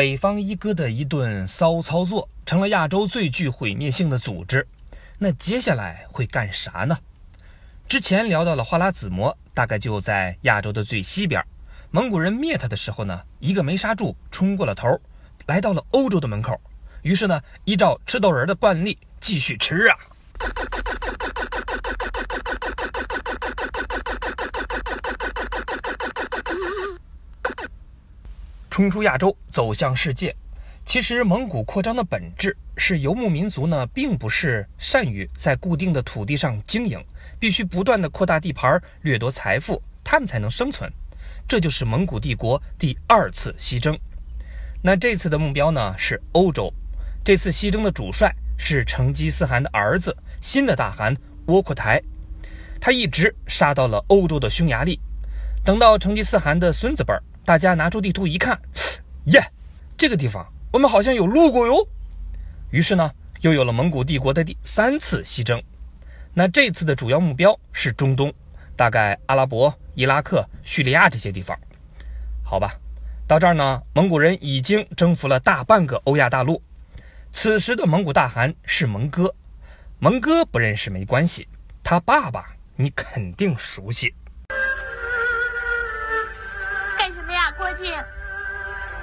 北方一哥的一顿骚操作，成了亚洲最具毁灭性的组织。那接下来会干啥呢？之前聊到了花剌子模，大概就在亚洲的最西边。蒙古人灭他的时候呢，一个没刹住，冲过了头，来到了欧洲的门口。于是呢，依照吃豆人的惯例，继续吃啊。冲出亚洲，走向世界。其实，蒙古扩张的本质是游牧民族呢，并不是善于在固定的土地上经营，必须不断的扩大地盘，掠夺财富，他们才能生存。这就是蒙古帝国第二次西征。那这次的目标呢是欧洲。这次西征的主帅是成吉思汗的儿子，新的大汗窝阔台。他一直杀到了欧洲的匈牙利。等到成吉思汗的孙子辈儿。大家拿出地图一看，耶，这个地方我们好像有路过哟。于是呢，又有了蒙古帝国的第三次西征。那这次的主要目标是中东，大概阿拉伯、伊拉克、叙利亚这些地方。好吧，到这儿呢，蒙古人已经征服了大半个欧亚大陆。此时的蒙古大汗是蒙哥，蒙哥不认识没关系，他爸爸你肯定熟悉。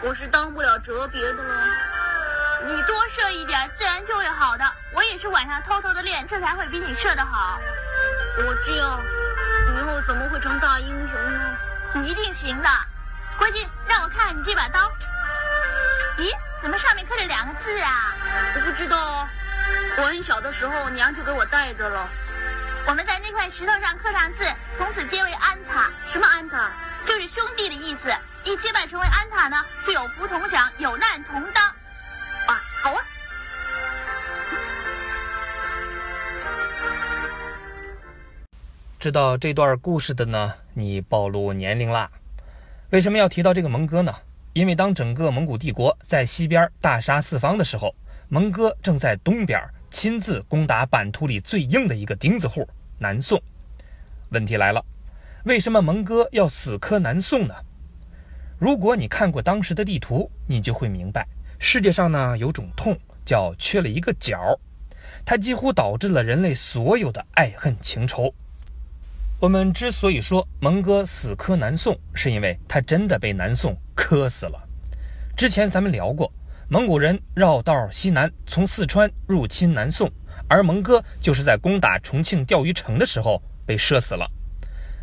我是当不了折别的了。你多射一点，自然就会好的。我也是晚上偷偷的练，这才会比你射的好。我这样，以后怎么会成大英雄呢？你一定行的。国靖，让我看看你这把刀。咦，怎么上面刻着两个字啊？我不知道。我很小的时候，娘就给我带着了。我们在那块石头上刻上字，从此皆为安塔。什么安塔？就是兄弟的意思。一结拜成为安塔呢，就有福同享，有难同当。啊，好啊！知道这段故事的呢，你暴露年龄啦。为什么要提到这个蒙哥呢？因为当整个蒙古帝国在西边大杀四方的时候，蒙哥正在东边亲自攻打版图里最硬的一个钉子户——南宋。问题来了，为什么蒙哥要死磕南宋呢？如果你看过当时的地图，你就会明白，世界上呢有种痛叫缺了一个角，它几乎导致了人类所有的爱恨情仇。我们之所以说蒙哥死磕南宋，是因为他真的被南宋磕死了。之前咱们聊过，蒙古人绕道西南，从四川入侵南宋，而蒙哥就是在攻打重庆钓鱼城的时候被射死了。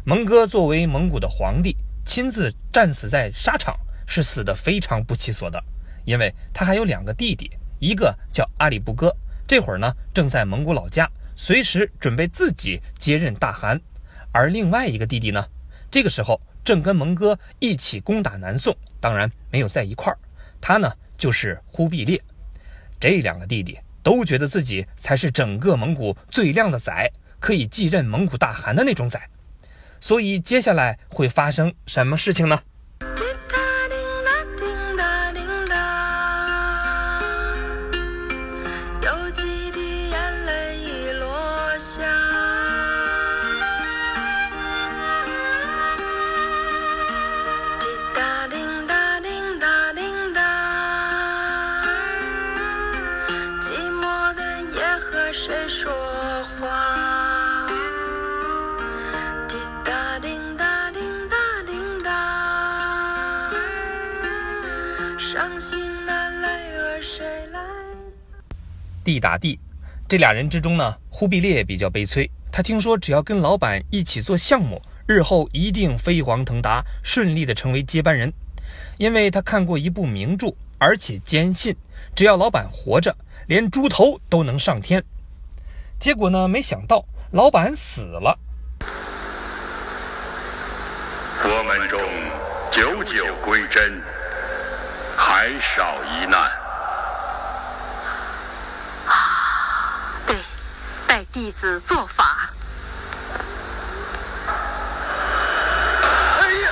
蒙哥作为蒙古的皇帝。亲自战死在沙场是死得非常不其所的，因为他还有两个弟弟，一个叫阿里不哥，这会儿呢正在蒙古老家，随时准备自己接任大汗；而另外一个弟弟呢，这个时候正跟蒙哥一起攻打南宋，当然没有在一块儿。他呢就是忽必烈。这两个弟弟都觉得自己才是整个蒙古最靓的仔，可以继任蒙古大汗的那种仔。所以接下来会发生什么事情呢？地打地，这俩人之中呢，忽必烈比较悲催。他听说只要跟老板一起做项目，日后一定飞黄腾达，顺利的成为接班人。因为他看过一部名著，而且坚信只要老板活着，连猪头都能上天。结果呢，没想到老板死了。佛门中九九归真，还少一难。弟子做法。哎呀！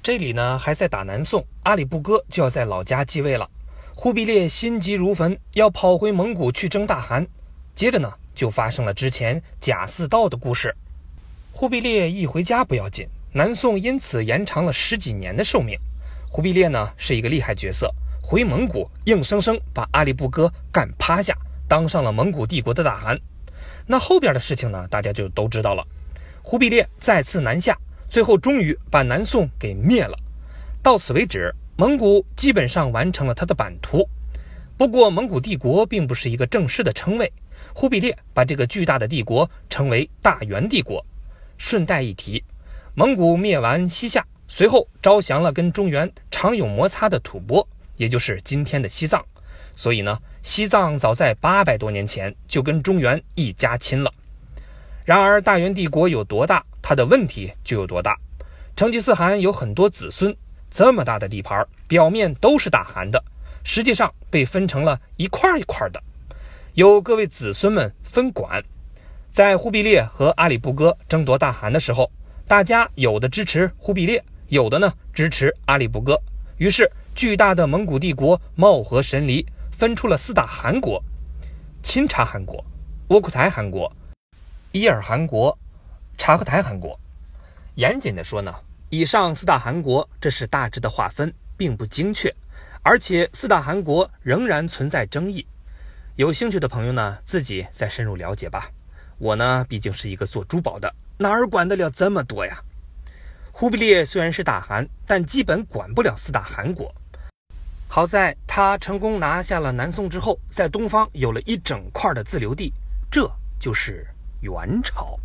这里呢还在打南宋，阿里不哥就要在老家继位了。忽必烈心急如焚，要跑回蒙古去征大汗。接着呢，就发生了之前贾似道的故事。忽必烈一回家不要紧，南宋因此延长了十几年的寿命。忽必烈呢是一个厉害角色，回蒙古硬生生把阿里不哥干趴下，当上了蒙古帝国的大汗。那后边的事情呢，大家就都知道了。忽必烈再次南下，最后终于把南宋给灭了。到此为止，蒙古基本上完成了他的版图。不过，蒙古帝国并不是一个正式的称谓。忽必烈把这个巨大的帝国称为大元帝国。顺带一提，蒙古灭完西夏。随后招降了跟中原常有摩擦的吐蕃，也就是今天的西藏。所以呢，西藏早在八百多年前就跟中原一家亲了。然而，大元帝国有多大，它的问题就有多大。成吉思汗有很多子孙，这么大的地盘，表面都是大汗的，实际上被分成了一块一块的，由各位子孙们分管。在忽必烈和阿里不哥争夺大汗的时候，大家有的支持忽必烈。有的呢支持阿里不哥，于是巨大的蒙古帝国貌合神离，分出了四大汗国：钦察汗国、窝阔台汗国、伊尔汗国、察合台汗国。严谨的说呢，以上四大汗国这是大致的划分，并不精确，而且四大汗国仍然存在争议。有兴趣的朋友呢，自己再深入了解吧。我呢，毕竟是一个做珠宝的，哪儿管得了这么多呀？忽必烈虽然是大汗，但基本管不了四大汗国。好在他成功拿下了南宋之后，在东方有了一整块的自留地，这就是元朝。